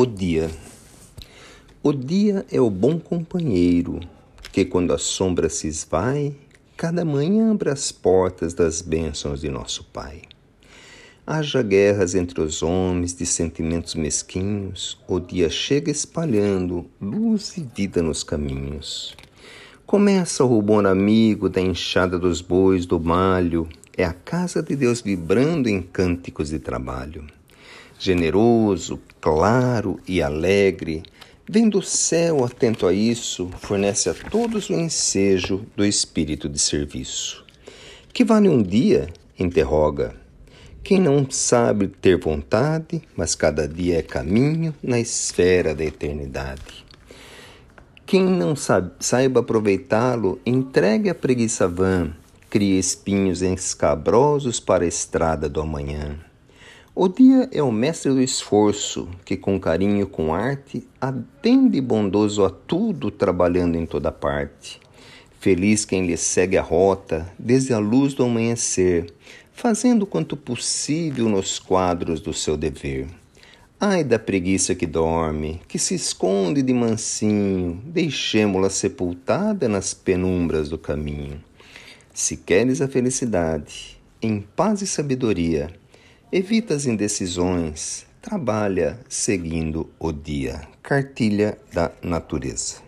O dia. O dia é o bom companheiro, que quando a sombra se esvai, cada manhã abre as portas das bênçãos de nosso Pai. Haja guerras entre os homens de sentimentos mesquinhos, o dia chega espalhando luz e vida nos caminhos. Começa o rubor amigo da enxada dos bois do malho, é a casa de Deus vibrando em cânticos de trabalho generoso, claro e alegre, vem do céu atento a isso, fornece a todos o ensejo do espírito de serviço. Que vale um dia? interroga. Quem não sabe ter vontade, mas cada dia é caminho na esfera da eternidade. Quem não sabe, saiba aproveitá-lo, entregue a preguiça vã, cria espinhos escabrosos para a estrada do amanhã. O dia é o mestre do esforço, que com carinho, com arte, atende bondoso a tudo, trabalhando em toda parte. Feliz quem lhe segue a rota, desde a luz do amanhecer, fazendo quanto possível nos quadros do seu dever. Ai da preguiça que dorme, que se esconde de mansinho, deixemo-la sepultada nas penumbras do caminho. Se queres a felicidade, em paz e sabedoria, Evita as indecisões, trabalha seguindo o dia. Cartilha da Natureza.